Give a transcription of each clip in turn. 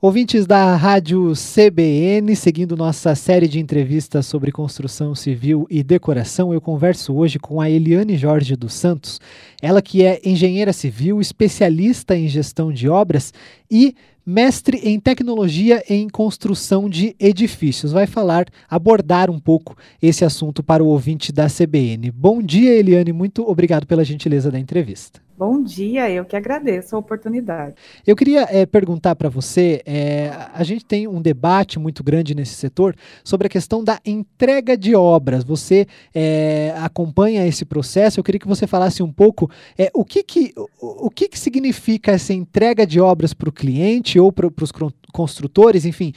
Ouvintes da Rádio CBN, seguindo nossa série de entrevistas sobre construção civil e decoração, eu converso hoje com a Eliane Jorge dos Santos, ela que é engenheira civil, especialista em gestão de obras e mestre em tecnologia em construção de edifícios. Vai falar, abordar um pouco esse assunto para o ouvinte da CBN. Bom dia, Eliane, muito obrigado pela gentileza da entrevista. Bom dia, eu que agradeço a oportunidade. Eu queria é, perguntar para você: é, a gente tem um debate muito grande nesse setor sobre a questão da entrega de obras. Você é, acompanha esse processo? Eu queria que você falasse um pouco o, que, que, o, o que, que significa essa entrega de obras para o cliente ou para os construtores, enfim,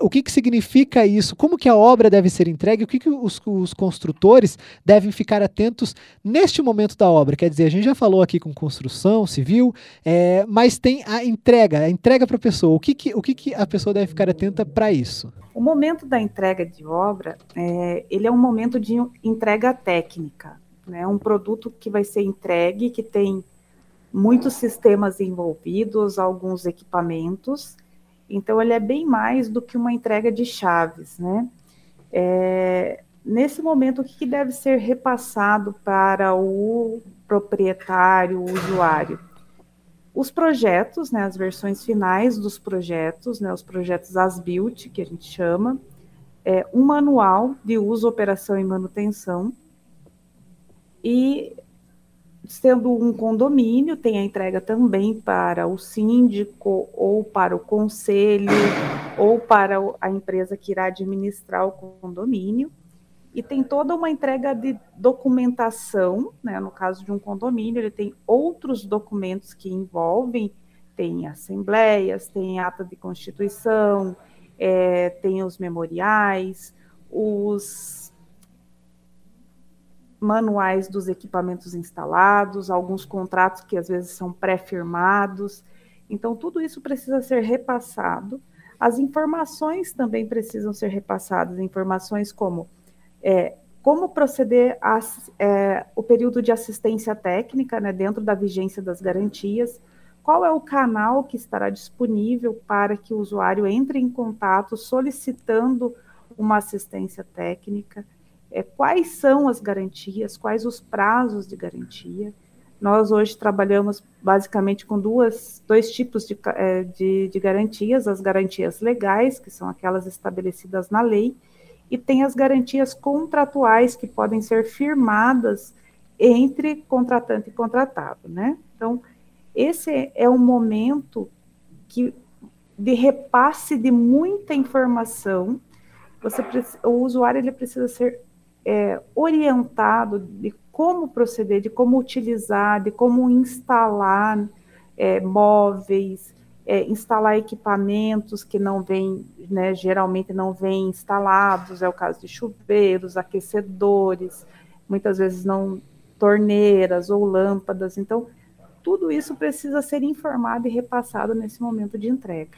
o que, que significa isso? Como que a obra deve ser entregue? O que, que os, os construtores devem ficar atentos neste momento da obra? Quer dizer, a gente já falou aqui com construção civil, é, mas tem a entrega, a entrega para a pessoa. O, que, que, o que, que a pessoa deve ficar atenta para isso? O momento da entrega de obra, é, ele é um momento de entrega técnica, né? um produto que vai ser entregue, que tem muitos sistemas envolvidos, alguns equipamentos, então ele é bem mais do que uma entrega de chaves, né? É, nesse momento, o que deve ser repassado para o proprietário, o usuário? Os projetos, né, as versões finais dos projetos, né, os projetos as-built, que a gente chama, é, um manual de uso, operação e manutenção, e sendo um condomínio, tem a entrega também para o síndico ou para o conselho ou para a empresa que irá administrar o condomínio e tem toda uma entrega de documentação, né? No caso de um condomínio, ele tem outros documentos que envolvem, tem assembleias, tem ata de constituição, é, tem os memoriais, os manuais dos equipamentos instalados, alguns contratos que às vezes são pré-firmados. Então, tudo isso precisa ser repassado. As informações também precisam ser repassadas, informações como é, como proceder a, é, o período de assistência técnica né, dentro da vigência das garantias, qual é o canal que estará disponível para que o usuário entre em contato solicitando uma assistência técnica, é, quais são as garantias, quais os prazos de garantia. Nós hoje trabalhamos basicamente com duas, dois tipos de, é, de, de garantias, as garantias legais, que são aquelas estabelecidas na lei, e tem as garantias contratuais que podem ser firmadas entre contratante e contratado, né? Então, esse é um momento que de repasse de muita informação. Você o usuário ele precisa ser é, orientado de como proceder, de como utilizar, de como instalar é, móveis, é, instalar equipamentos que não vêm, né, geralmente não vêm instalados, é o caso de chuveiros, aquecedores, muitas vezes não torneiras ou lâmpadas. Então, tudo isso precisa ser informado e repassado nesse momento de entrega.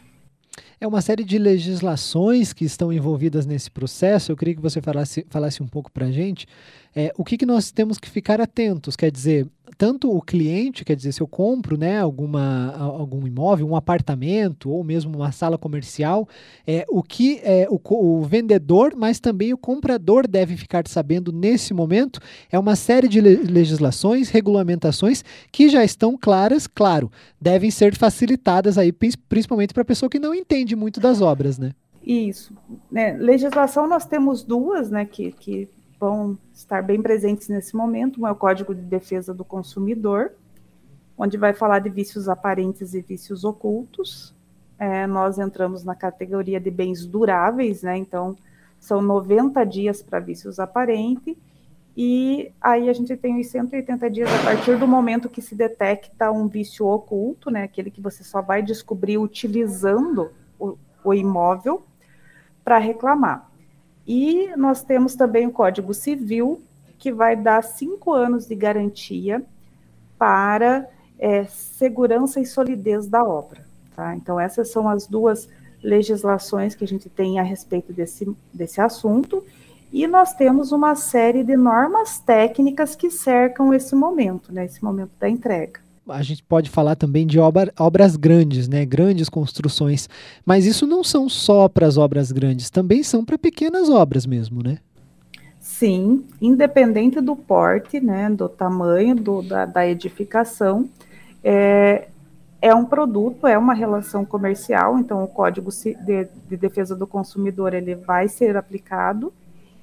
É uma série de legislações que estão envolvidas nesse processo. Eu queria que você falasse, falasse um pouco para a gente. É, o que, que nós temos que ficar atentos? Quer dizer, tanto o cliente, quer dizer, se eu compro né, alguma, algum imóvel, um apartamento ou mesmo uma sala comercial, é, o que é, o, o vendedor, mas também o comprador deve ficar sabendo nesse momento é uma série de legislações, regulamentações que já estão claras, claro, devem ser facilitadas aí, principalmente para a pessoa que não entende muito das obras, né? Isso. Né, legislação nós temos duas, né, que, que vão estar bem presentes nesse momento. Um é o Código de Defesa do Consumidor, onde vai falar de vícios aparentes e vícios ocultos. É, nós entramos na categoria de bens duráveis, né? Então, são 90 dias para vícios aparentes, e aí a gente tem os 180 dias a partir do momento que se detecta um vício oculto, né? Aquele que você só vai descobrir utilizando o, o imóvel para reclamar. E nós temos também o Código Civil, que vai dar cinco anos de garantia para é, segurança e solidez da obra. Tá? Então, essas são as duas legislações que a gente tem a respeito desse, desse assunto. E nós temos uma série de normas técnicas que cercam esse momento, né, esse momento da entrega. A gente pode falar também de obra, obras grandes, né? Grandes construções. Mas isso não são só para as obras grandes, também são para pequenas obras mesmo, né? Sim, independente do porte, né, do tamanho do, da, da edificação, é, é um produto, é uma relação comercial, então o Código de, de Defesa do Consumidor ele vai ser aplicado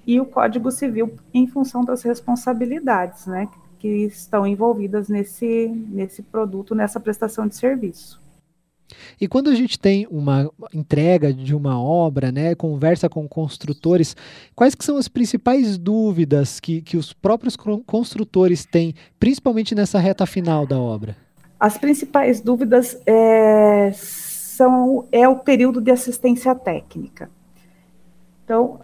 e o Código Civil em função das responsabilidades, né, que estão envolvidas nesse, nesse produto, nessa prestação de serviço. E quando a gente tem uma entrega de uma obra, né, conversa com construtores, quais que são as principais dúvidas que, que os próprios construtores têm, principalmente nessa reta final da obra? As principais dúvidas é, são é o período de assistência técnica. Então,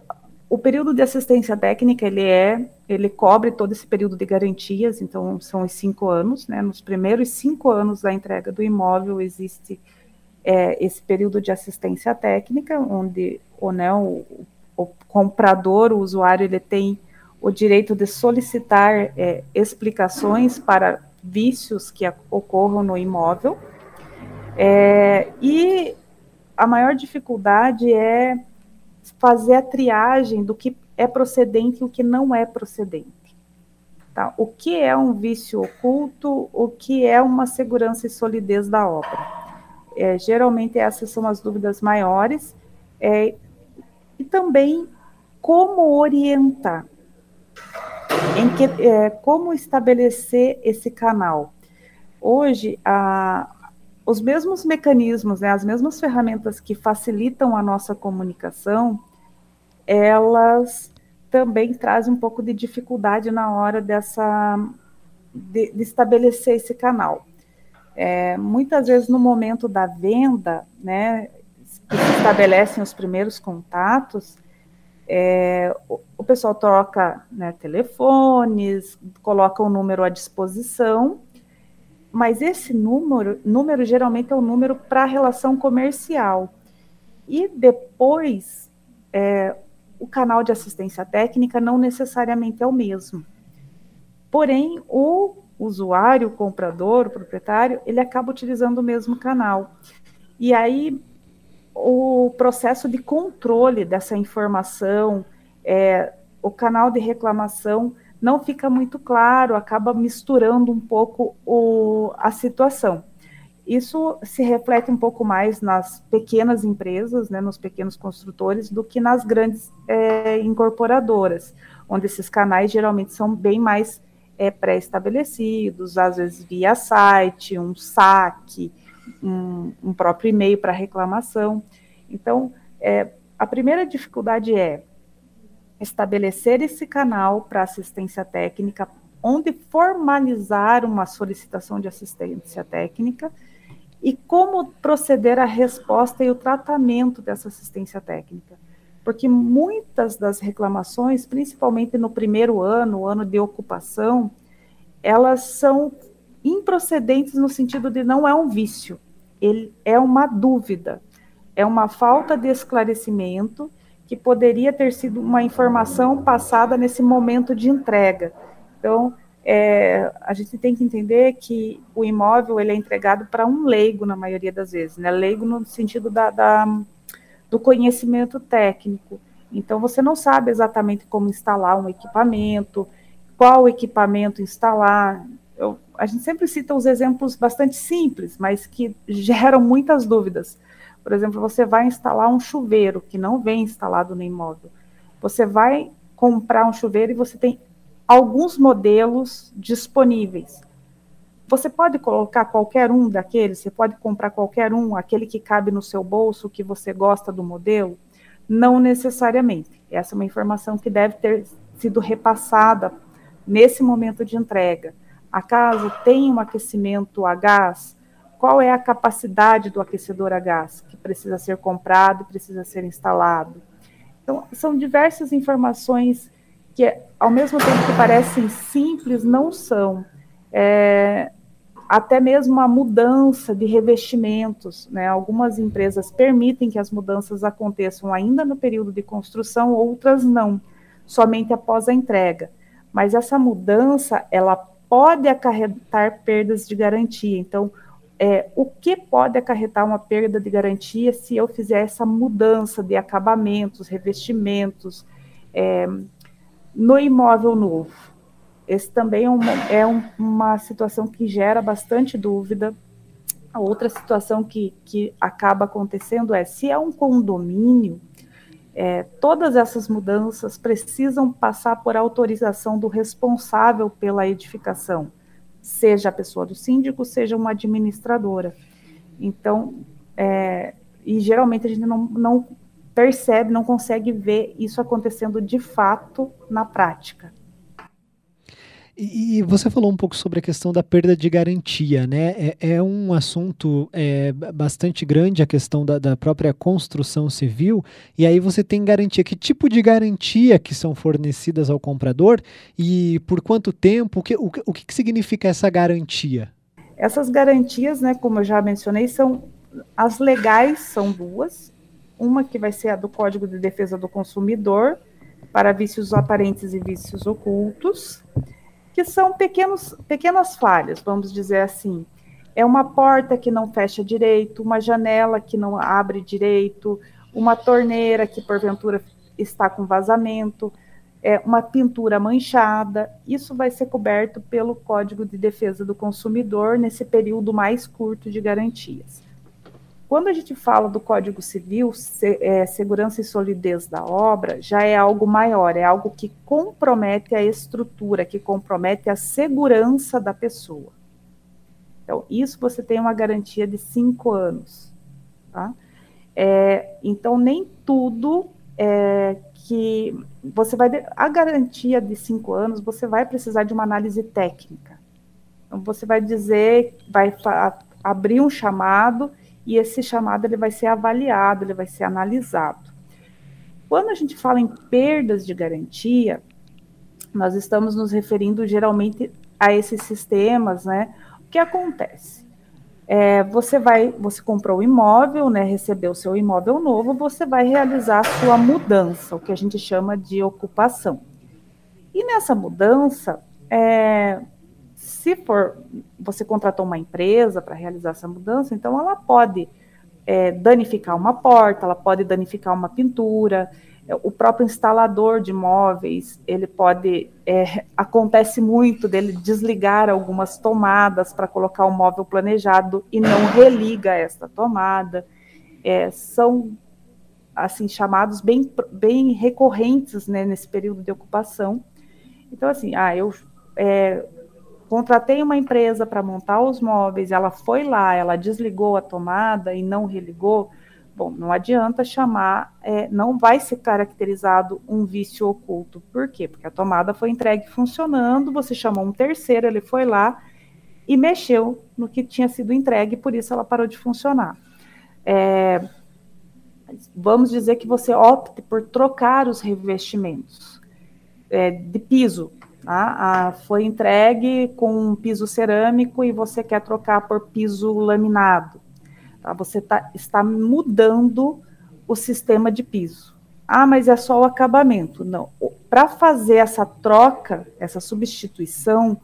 o período de assistência técnica ele é ele cobre todo esse período de garantias, então são os cinco anos, né? Nos primeiros cinco anos da entrega do imóvel existe é, esse período de assistência técnica, onde o, né, o, o comprador, o usuário, ele tem o direito de solicitar é, explicações para vícios que ocorram no imóvel. É, e a maior dificuldade é fazer a triagem do que é procedente e o que não é procedente. Tá? O que é um vício oculto, o que é uma segurança e solidez da obra. É, geralmente essas são as dúvidas maiores. É, e também como orientar, em que, é, como estabelecer esse canal. Hoje, a, os mesmos mecanismos, né, as mesmas ferramentas que facilitam a nossa comunicação, elas também trazem um pouco de dificuldade na hora dessa de, de estabelecer esse canal. É, muitas vezes no momento da venda, né, que se estabelecem os primeiros contatos, é, o, o, pessoal troca né, telefones, coloca o um número à disposição, mas esse número, número geralmente é um número para relação comercial. E depois, é, o canal de assistência técnica não necessariamente é o mesmo. Porém, o usuário, o comprador, o proprietário, ele acaba utilizando o mesmo canal. E aí o processo de controle dessa informação, é, o canal de reclamação não fica muito claro, acaba misturando um pouco o, a situação. Isso se reflete um pouco mais nas pequenas empresas, né, nos pequenos construtores, do que nas grandes é, incorporadoras, onde esses canais geralmente são bem mais é, pré-estabelecidos, às vezes via site, um saque, um, um próprio e-mail para reclamação. Então, é, a primeira dificuldade é estabelecer esse canal para assistência técnica, onde formalizar uma solicitação de assistência técnica e como proceder à resposta e o tratamento dessa assistência técnica? Porque muitas das reclamações, principalmente no primeiro ano, ano de ocupação, elas são improcedentes no sentido de não é um vício, ele é uma dúvida, é uma falta de esclarecimento que poderia ter sido uma informação passada nesse momento de entrega. Então, é, a gente tem que entender que o imóvel ele é entregado para um leigo na maioria das vezes, né? Leigo no sentido da, da do conhecimento técnico. Então, você não sabe exatamente como instalar um equipamento, qual equipamento instalar. Eu, a gente sempre cita os exemplos bastante simples, mas que geram muitas dúvidas. Por exemplo, você vai instalar um chuveiro que não vem instalado no imóvel. Você vai comprar um chuveiro e você tem alguns modelos disponíveis. Você pode colocar qualquer um daqueles, você pode comprar qualquer um, aquele que cabe no seu bolso, que você gosta do modelo? Não necessariamente. Essa é uma informação que deve ter sido repassada nesse momento de entrega. Acaso tem um aquecimento a gás? Qual é a capacidade do aquecedor a gás que precisa ser comprado, precisa ser instalado? Então, são diversas informações que, ao mesmo tempo que parecem simples, não são. É, até mesmo a mudança de revestimentos. Né? Algumas empresas permitem que as mudanças aconteçam ainda no período de construção, outras não, somente após a entrega. Mas essa mudança, ela pode acarretar perdas de garantia. Então, é, o que pode acarretar uma perda de garantia se eu fizer essa mudança de acabamentos, revestimentos é, no imóvel novo? Esse também é, uma, é um, uma situação que gera bastante dúvida. A outra situação que, que acaba acontecendo é se é um condomínio, é, todas essas mudanças precisam passar por autorização do responsável pela edificação seja a pessoa do síndico, seja uma administradora. Então, é, e geralmente a gente não, não percebe, não consegue ver isso acontecendo de fato na prática. E, você falou um pouco sobre a questão da perda de garantia, né? É, é um assunto é, bastante grande a questão da, da, própria construção civil. E aí você tem garantia. Que tipo de garantia que são fornecidas ao comprador e por quanto tempo? O que, o, o que significa essa garantia? Essas garantias, né, como eu já mencionei, são as legais são duas. Uma que vai ser a do Código de Defesa do Consumidor para vícios aparentes e vícios ocultos que são pequenos, pequenas falhas, vamos dizer assim. É uma porta que não fecha direito, uma janela que não abre direito, uma torneira que porventura está com vazamento, é, uma pintura manchada. Isso vai ser coberto pelo Código de Defesa do Consumidor nesse período mais curto de garantias. Quando a gente fala do Código Civil, se, é, segurança e solidez da obra, já é algo maior, é algo que compromete a estrutura, que compromete a segurança da pessoa. Então, isso você tem uma garantia de cinco anos. Tá? É, então, nem tudo é, que você vai. A garantia de cinco anos, você vai precisar de uma análise técnica. Então, você vai dizer, vai abrir um chamado e esse chamado ele vai ser avaliado, ele vai ser analisado. Quando a gente fala em perdas de garantia, nós estamos nos referindo geralmente a esses sistemas, né? O que acontece? É, você vai, você comprou o imóvel, né? Recebeu o seu imóvel novo, você vai realizar a sua mudança, o que a gente chama de ocupação. E nessa mudança, é, se for você contratou uma empresa para realizar essa mudança, então ela pode é, danificar uma porta, ela pode danificar uma pintura, é, o próprio instalador de móveis, ele pode, é, acontece muito dele desligar algumas tomadas para colocar o móvel planejado e não religa esta tomada. É, são, assim, chamados bem, bem recorrentes né, nesse período de ocupação. Então, assim, ah, eu é, contratei uma empresa para montar os móveis, ela foi lá, ela desligou a tomada e não religou, bom, não adianta chamar, é, não vai ser caracterizado um vício oculto. Por quê? Porque a tomada foi entregue funcionando, você chamou um terceiro, ele foi lá e mexeu no que tinha sido entregue, por isso ela parou de funcionar. É, vamos dizer que você opte por trocar os revestimentos é, de piso, Tá? foi entregue com um piso cerâmico e você quer trocar por piso laminado. Tá? Você tá, está mudando o sistema de piso. Ah, mas é só o acabamento. Não. Para fazer essa troca, essa substituição,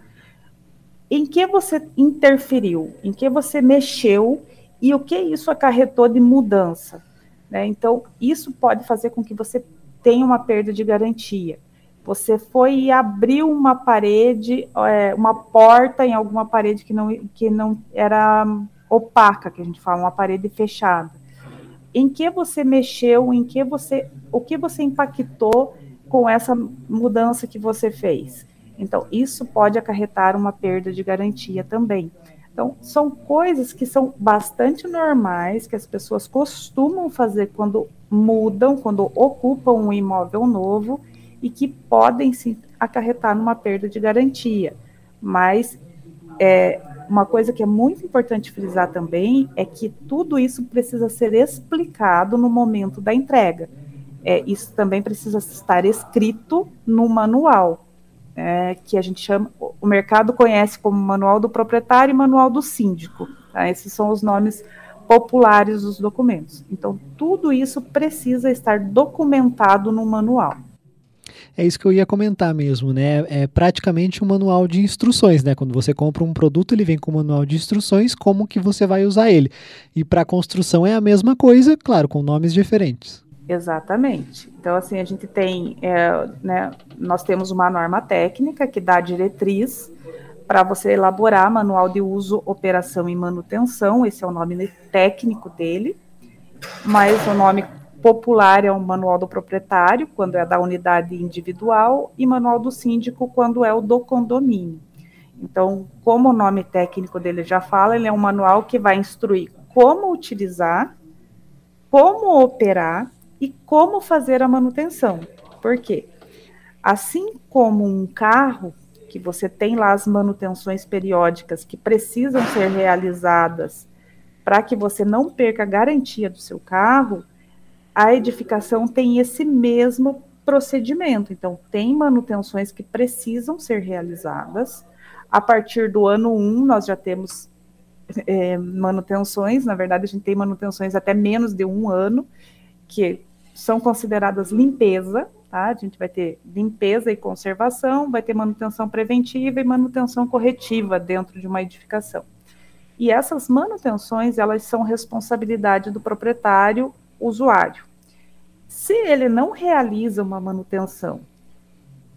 em que você interferiu? Em que você mexeu? E o que isso acarretou de mudança? Né? Então, isso pode fazer com que você tenha uma perda de garantia. Você foi e abriu uma parede, é, uma porta em alguma parede que não, que não era opaca, que a gente fala, uma parede fechada. Em que você mexeu, em que você, o que você impactou com essa mudança que você fez? Então, isso pode acarretar uma perda de garantia também. Então, são coisas que são bastante normais, que as pessoas costumam fazer quando mudam, quando ocupam um imóvel novo, e que podem sim acarretar numa perda de garantia. Mas é, uma coisa que é muito importante frisar também é que tudo isso precisa ser explicado no momento da entrega. É, isso também precisa estar escrito no manual, é, que a gente chama, o mercado conhece como manual do proprietário e manual do síndico. Tá? Esses são os nomes populares dos documentos. Então, tudo isso precisa estar documentado no manual. É isso que eu ia comentar mesmo, né? É praticamente um manual de instruções, né? Quando você compra um produto, ele vem com um manual de instruções, como que você vai usar ele. E para construção é a mesma coisa, claro, com nomes diferentes. Exatamente. Então, assim, a gente tem, é, né, nós temos uma norma técnica que dá diretriz para você elaborar manual de uso, operação e manutenção, esse é o nome técnico dele, mas o nome popular é o manual do proprietário, quando é da unidade individual, e manual do síndico, quando é o do condomínio. Então, como o nome técnico dele já fala, ele é um manual que vai instruir como utilizar, como operar e como fazer a manutenção. Por quê? Assim como um carro, que você tem lá as manutenções periódicas que precisam ser realizadas para que você não perca a garantia do seu carro, a edificação tem esse mesmo procedimento. Então, tem manutenções que precisam ser realizadas. A partir do ano 1, nós já temos é, manutenções, na verdade, a gente tem manutenções até menos de um ano, que são consideradas limpeza, tá? A gente vai ter limpeza e conservação, vai ter manutenção preventiva e manutenção corretiva dentro de uma edificação. E essas manutenções, elas são responsabilidade do proprietário usuário. Se ele não realiza uma manutenção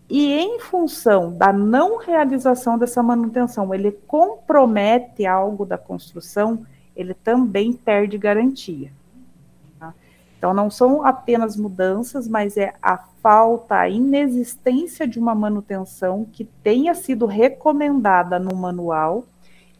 e em função da não realização dessa manutenção, ele compromete algo da construção, ele também perde garantia. Tá? Então, não são apenas mudanças, mas é a falta, a inexistência de uma manutenção que tenha sido recomendada no manual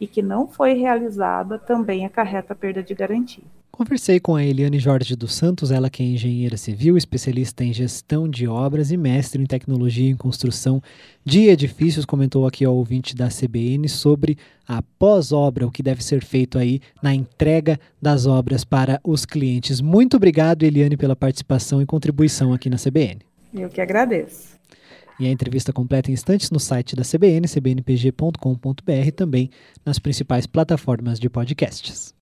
e que não foi realizada também acarreta perda de garantia. Conversei com a Eliane Jorge dos Santos, ela que é engenheira civil, especialista em gestão de obras e mestre em tecnologia em construção de edifícios. Comentou aqui ao ouvinte da CBN sobre a pós-obra, o que deve ser feito aí na entrega das obras para os clientes. Muito obrigado, Eliane, pela participação e contribuição aqui na CBN. Eu que agradeço. E a entrevista completa em instantes no site da CBN, cbnpg.com.br, também nas principais plataformas de podcasts.